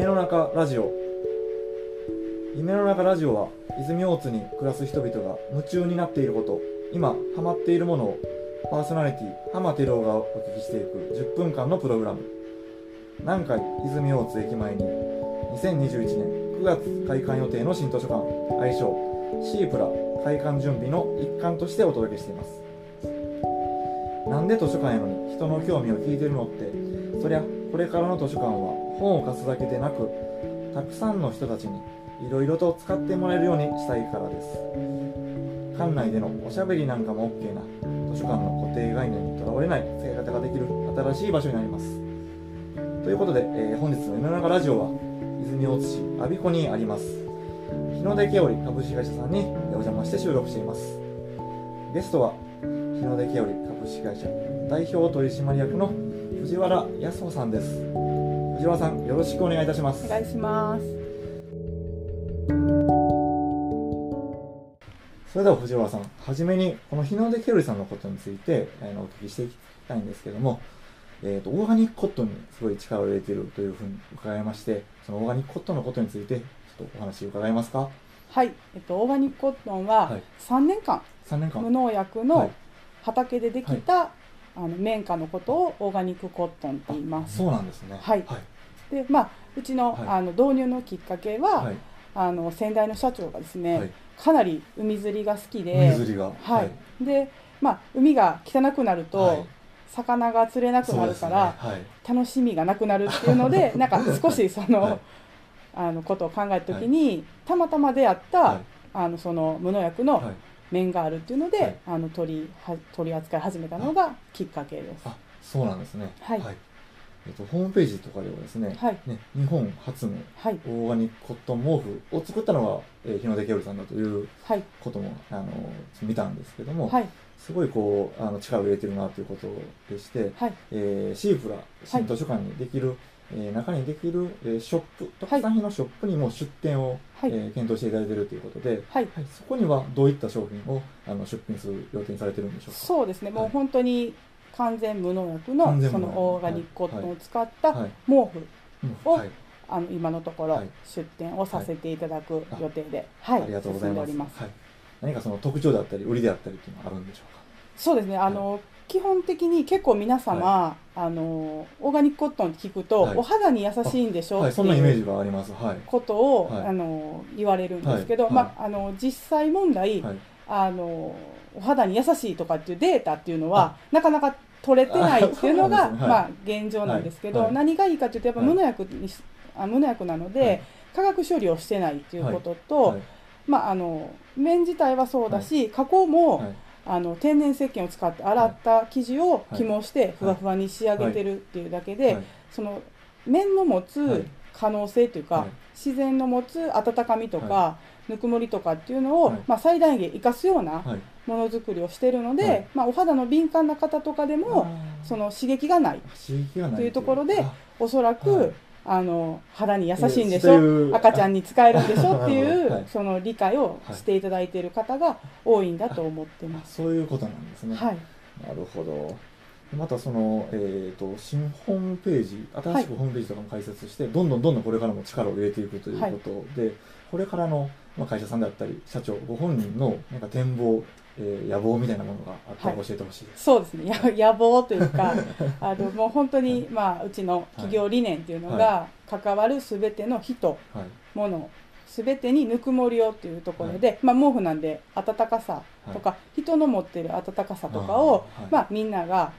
夢の中ラジオ。夢の中ラジオは泉大津に暮らす人々が夢中になっていること今ハマっているものをパーソナリティ浜照夫がお聞きしていく10分間のプログラム。南海泉大津駅前に2021年9月開館予定の新図書館愛称シープラ開館準備の一環としてお届けしています。なんで図書館やのに人の興味を聞いてるのってそりゃこれからの図書館は本を貸すだけでなくたくさんの人たちにいろいろと使ってもらえるようにしたいからです。館内でのおしゃべりなんかも OK な図書館の固定概念にとらわれない使い方ができる新しい場所になります。ということで、えー本日の夢の中ラジオは泉大津市我孫子にあります。日の出ケオリ株式会社さんにお邪魔して収録しています。ゲストは日の出ケオリ株式会社代表取締役の藤原康夫さんです。藤原さんよろしくお願いいたします。お願いします。それでは藤原さんはじめにこの日の出ケオリさんのことについてあのお聞きしていきたいんですけどもえー、とオーガニックコットンにすごい力を入れているというふうに伺いましてそのオーガニックコットンのことについてちょっとお話伺えますか？はい、えっと、オーガニックコットンははい。3年間3年間。無農薬はい。の畑でできた、あの綿花のことをオーガニックコットンって言います。そうなんですね。はい。はい。で、まあ、うちの,、はい。あの導入のきっかけは、はい。あの先代の社長がですね、はい。かなり海釣りが好きで、海釣りが？はい。で、まあ、海が汚くなると、はい。魚が釣れなくなるから、楽しみがなくなるっていうので なんか少しその,、はい。あのことを考えた時に、たまたま出会った、はい。あのその無農薬の面があるっていうので、はい。あの取りは取り扱い始めたのがきっかけです。あそうなんですね。はい。えっと、ホームページとかではですね,、はい。ね日本初のはい。オーガニックコットン毛布を作ったのが、えー日の出ケオリさんだというはい。こともあの見たんですけども、はい。すごいこうあの力を入れてるなということでして、はい。えーシープラ新図書館にできる、えー中にできる、えーショップ特産品のショップにも出店を、はい。えー検討していただいているということで、はい。はい、そこにはどういった商品をあの出品する予定にされてるんでしょうか？そうですね、もうはい。本当に完全無農薬のそのオーガニックコットンを使ったはい。毛布、うんをはい。あの今のところはい。出店をさせていただく予定で、はありがとうございます。はい、何かその特徴だったり売りであったりっていうのはあるんでしょうか？そうですね、あの、基本的に結構皆様、あのオーガニックコットンって聞くと、はい。お肌に優しいんでしょ、はい、ってそんなイメージいうがあります。はい。ことを、はい。あの言われるんですけど、はい。まああの実際問題、はい。あのお肌に優しいとかっていうデータっていうのはなかなか取れてないっていうのあが、ね。はい。まあ現状なんですけど、はい。はい。何がいいかというとやっぱはい。無農薬にし、あ無農薬なので、はい。化学処理をしてないっていうことと、はい。まああの綿自体はそうだし、加工も、はいあの天然石鹸を使って洗った生地をい。起毛してふわふわに仕上げてるっていうだけで、はい。その綿の持はい。つ可能性というか、はい。自然の持つ温かみとか、はぬくもりとかっていうのを、はい。まあ、最大限生かすようなはい。ものづくりをしているので、はい。まあ、お肌の敏感な方とかでもその刺激がないというところであ。おそらく、はいあの肌に優しいんでしえーょ、赤ちゃんに使えるんでしょ？っていう、はい。その理解をしていただいている方が多いんだと思ってます。そういうことなんですね。はい、なるほど。またその、えー、と新ホームページ新しくホームページとかも開設して、どんどんどんどんこれからも力を入れていくということで、これからの、まあ、会社さんであったり社長ご本人のなんか展望、えー野望みたいなものがあったらはい。教えてほしいです。そうですね。や 野望というかあのもう本当に、まあ、うちの企業理念っていうのが、関わるすべての人はい。物すべてにぬくもりをっていうところで、まあ、毛布なんで暖かさとか、人の持ってる暖かさとかをまあ、みんなが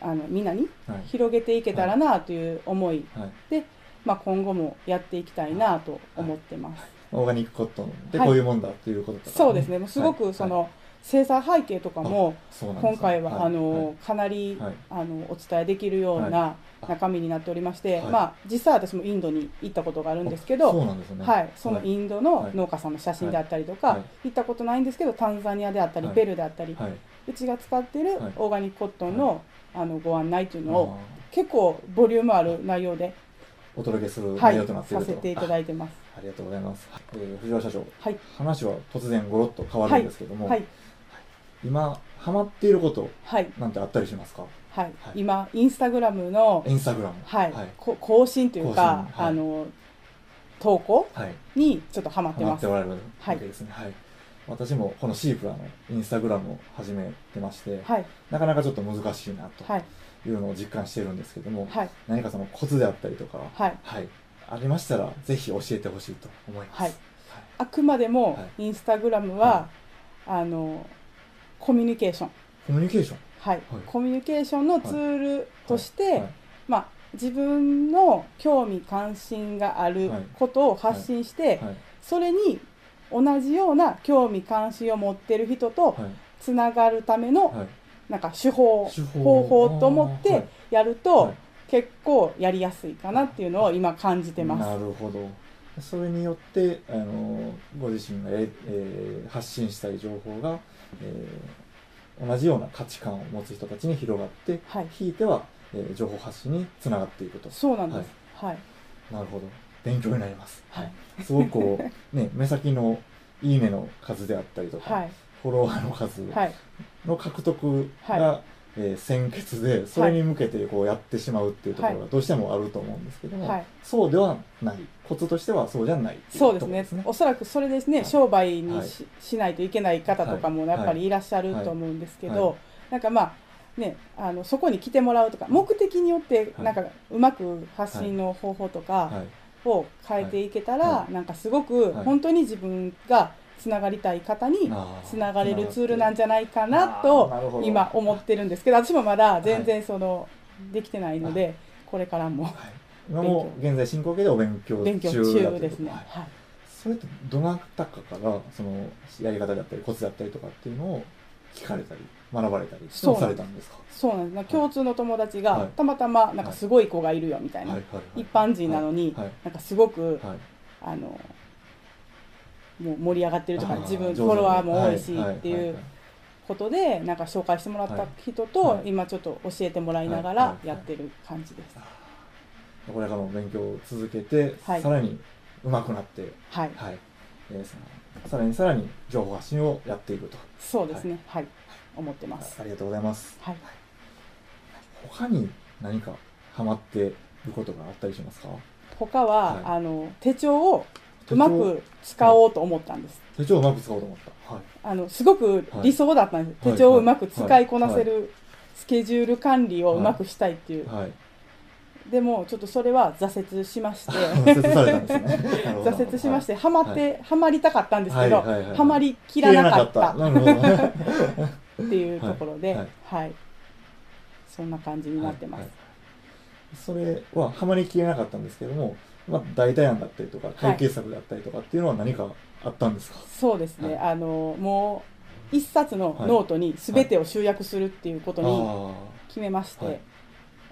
あのみんなにはい。広げていけたらなという思いはい。で、まあ、今後もやっていきたいなと思ってます。オーガニックコットンではい。こういうもんだっていうことね、そうですね。もうすごはい。くその、生産背景とかも今回は、あのはい。かなり、はい。あのお伝えできるようはな中身になっておりまして、はい。まあ、実際私もインドに行ったことがあるんですけど、はい、そのインドのはい。農家さんの写真であったりとか、はい。行ったことないんですけどタンザニアであったり、はい。ペルーであったり、はい、うちが使っているはいオーガニックコットンの,、あのご案内というのをあ結構ボリュームある内容で、ーお届けするはい、内容となっていると、させていただいてます。あありがとうございます、えー藤原社長。はい、話は突然ごろっと変わるんですけども、はい、今ハマっていることはい、なんてあったりしますか？はい、はい。今インスタグラムのインスタグラム。はい、はい。こ更新というか、はい。あの投稿はい。にちょっとハマってます。ハマっておられるわはい。けですね。はい。私もこのシープラのインスタグラムを始めてまして、はい。なかなかちょっと難しいなとはい。いうのを実感しているんですけども、はい。何かそのコツであったりとか、はい。はい。ありましたら、ぜひ教えてほしいと思います。はい。あくまでもはインスタグラムは、あのコミュニケーションコミュニケーション？はい、はいコミュニケーションのツールとして、はいまあ、自分の興味関心があることを発信して、はい。それに同じような興味関心を持ってる人とはい。つながるためのはい。なんか手法方法と思ってやると、はい結構やりやすいかなっていうのを今感じてます。なるほど。それによって、あの、ご自身がえ、えー発信したい情報が、えー同じような価値観を持つ人たちに広がって、はい、ひいては、えー情報発信につながっていくと。そうなんです。はい、なるほど。勉強になります。はい、すごくこう、ね、目先のいいねの数であったりとか、はい、フォロワーの数はい、の獲得が、はえー先決で、それに向けてこうやってしまうっていうところがどうしてもあると思うんですけども、はい。そうではない。コツとしてはそうじゃないっていそうですね。おそらくそれですね、はい。商売にはい。し,、しないといけない方とかもやっぱりいらっしゃると思うんですけど、はい。なんかまあ、ね、あのそこに来てもらうとか、目的によってはい。なんかうまく発信の方法とかはい。を変えていけたら、はなんかすごくはい。本当に自分がつながりたい方につながれるツールなんじゃないかなと今思ってるんですけど、私もまだ全然その、できてないので、これからもはい。今も現在進行形でお勉強中勉強中ですね。はい。はい。それってどなたかからそのやり方だったりコツだったりとかっていうのを聞かれたり学ばれたりそうされたんですか？そうなんです、共通の友達が、はい。たまたまなんかすごい子がいるよみたいな、一般人なのに、はい。なんかすごく、はい。あのもう盛り上がってるとか自分フォロワーも多いしははっていうははことでなんか紹介してもらった人と、はい。今ちょっと教えてもらいながらはいはいやってる感じです。これからも勉強を続けて、はい。さらに上手くなって、はい、はい。えーさらにさらに情報発信をやっていくと。そうですね、はい、思ってまあす。ありがとうございます。はい、他に何かハマっていることがあったりしますか？他は、はい。あの手帳をうまく使おうと思ったんです。手帳をうまく使おうと思った。はい。あのすごく理想だったんです、はい。手帳をうまく使いこなせるスケジュール管理をうまくしたいっていう、はい。でもちょっとそれは挫折しまして。挫折しまして、ハマって、ハマりたかったんですけど、はいはいはい。はいハマりきらなかった。っていうところで、ははい。い、そんな感じになってます。それはハマりきれなかったんですけども、まあ、代替案だったりとか解決策だったりとかっていうのは何かあったんですか、そうですね、はい。あのもう一冊のノートに全てを集約するっていうことにあ決めまして、はい。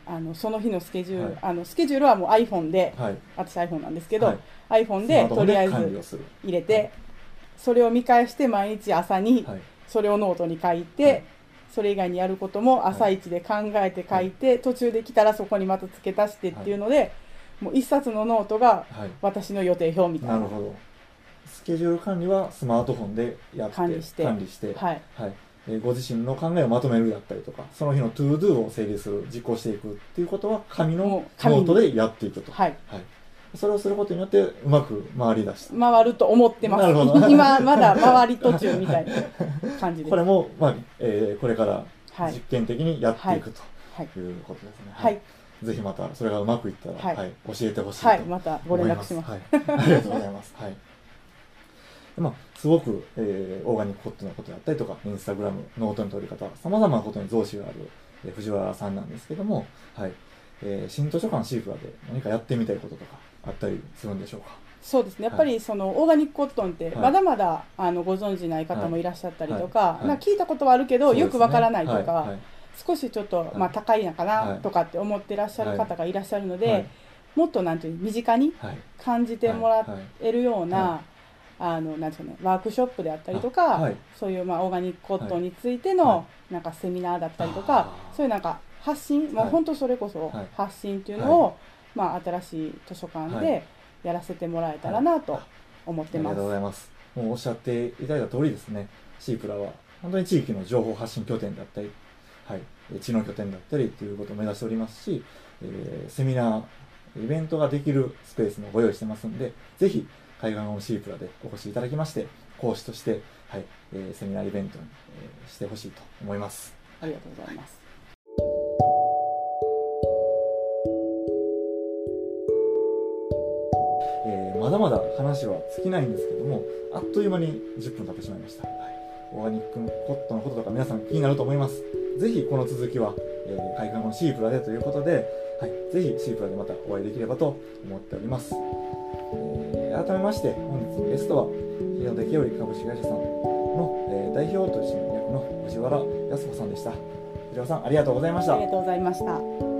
あのその日のスケジュール、はい。あのスケジュールはもう iPhone で、あはい。私 iPhone なんですけど、はい。iPhone でとりあえず入れて、それを見返して毎日朝にはい。それをノートに書いて、はい。それ以外にやることも朝一で考えて書いて、途中で来たらそこにまた付け足してっていうので、もう一冊のノートがはい。私の予定表みたいな。なるほど。スケジュール管理はスマートフォンでやって管理して。管理して。はい。はい。えーご自身の考えをまとめるだったりとかその日の ToDo を整理する実行していくっていうことは紙のノートでやっていくと、はい。はい、それをすることによってうまく回り出した回ると思ってまなるほど。す 今まだ回り途中みたいな感じです。これも、まあえーこれからはい。実験的にやっていくはい。ということですね、はい、ぜひまたそれがうまくいったら、はい。はい教えてほしいとはい、またご連絡します。はい、ありがとうございます。はい。でまあ、すごく、えーオーガニックコットンのことだったりとか、インスタグラム、ノートの取り方、様々なことに増資がある、えー藤原さんなんですけども、はい。えー新図書館シーフラで何かやってみたいこととかあったりするんでしょうか？そうですね。やっぱりそのオーガニックコットンってはい。まだまだあのご存じない方もいらっしゃったりとか,、はい。はい。な聞いたことはあるけど、ね。よくわからないとか、はい。はい少しちょっと、い。まあ、高いのかはない。とかって思ってらっしゃる方がいらっしゃるので、はい。もっとなんていう身近にはい。感じてもらはいはいえるような、はあのなんていうかね、ワークショップであったりとか、あはい。そういう、まあ、オーガニックコットンについての、はなんかセミナーだったりとあかーそういうなんか発信、もうはい本当それこそはい。発信っていうのを、はまあ、新しい図書館はでやらせてもらえたらなとはい。思ってます。ありがとうございます。もうおっしゃっていただいた通りですね、シープラは。本当に地域の情報発信拠点だったり、はい、知能拠点だったりっていうことを目指しておりますし、えーセミナーイベントができるスペースもご用意してますんで、ぜひ、海岸のシープラでお越しいただきまして、講師として、はい、えーセミナーイベントに、えーしてほしいと思います。ありがとうございます。えーまだまだ話は尽きないんですけども、あっという間に10分経ってしまいました。はい、オーガニックのコットのこととか皆さん気になると思います。ぜひこの続きは、えー、開花のシープラでということで、はい、ぜひシープラでまたお会いできればと思っております。えー改めまして、本日のゲストは、日野出清株式会社さんの、えー代表取締役の藤原康子さんでした。藤原さん、ありがとうございましたあり。がとうございました。